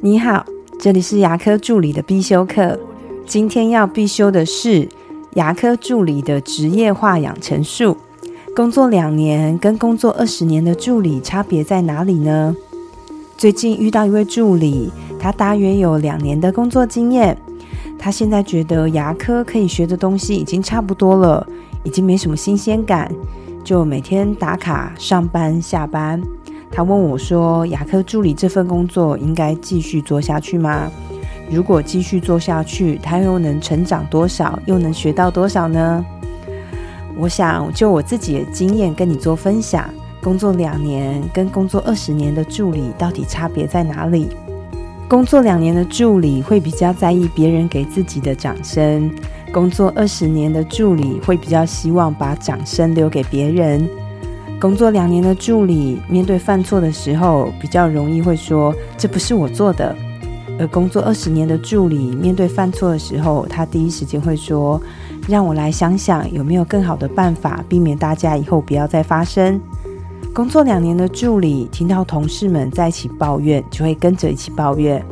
你好，这里是牙科助理的必修课。今天要必修的是牙科助理的职业化养成术。工作两年跟工作二十年的助理差别在哪里呢？最近遇到一位助理，他大约有两年的工作经验。他现在觉得牙科可以学的东西已经差不多了，已经没什么新鲜感，就每天打卡上班下班。他问我说：“牙科助理这份工作应该继续做下去吗？如果继续做下去，他又能成长多少，又能学到多少呢？”我想就我自己的经验跟你做分享。工作两年跟工作二十年的助理到底差别在哪里？工作两年的助理会比较在意别人给自己的掌声，工作二十年的助理会比较希望把掌声留给别人。工作两年的助理，面对犯错的时候，比较容易会说这不是我做的；而工作二十年的助理，面对犯错的时候，他第一时间会说，让我来想想有没有更好的办法，避免大家以后不要再发生。工作两年的助理，听到同事们在一起抱怨，就会跟着一起抱怨。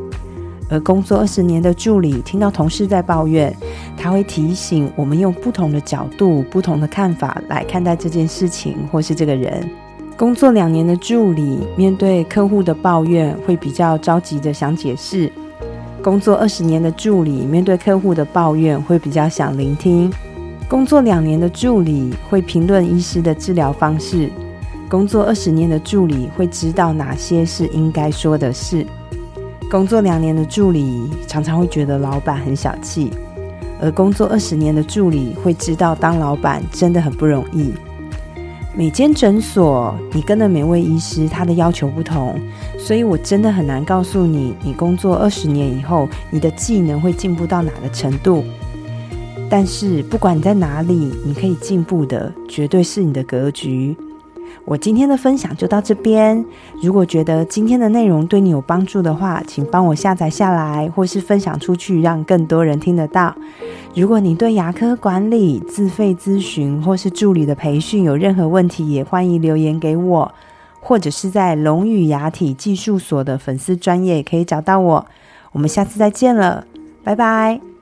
而工作二十年的助理听到同事在抱怨，他会提醒我们用不同的角度、不同的看法来看待这件事情或是这个人。工作两年的助理面对客户的抱怨，会比较着急的想解释；工作二十年的助理面对客户的抱怨，会比较想聆听。工作两年的助理会评论医师的治疗方式；工作二十年的助理会知道哪些是应该说的事。工作两年的助理常常会觉得老板很小气，而工作二十年的助理会知道当老板真的很不容易。每间诊所你跟的每位医师他的要求不同，所以我真的很难告诉你，你工作二十年以后你的技能会进步到哪个程度。但是不管你在哪里，你可以进步的绝对是你的格局。我今天的分享就到这边。如果觉得今天的内容对你有帮助的话，请帮我下载下来，或是分享出去，让更多人听得到。如果你对牙科管理、自费咨询或是助理的培训有任何问题，也欢迎留言给我，或者是在龙语牙体技术所的粉丝专业可以找到我。我们下次再见了，拜拜。